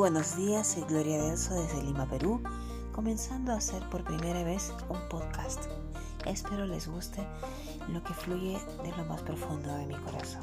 buenos días, soy Gloria Delso desde Lima, Perú, comenzando a hacer por primera vez un podcast. Espero les guste lo que fluye de lo más profundo de mi corazón.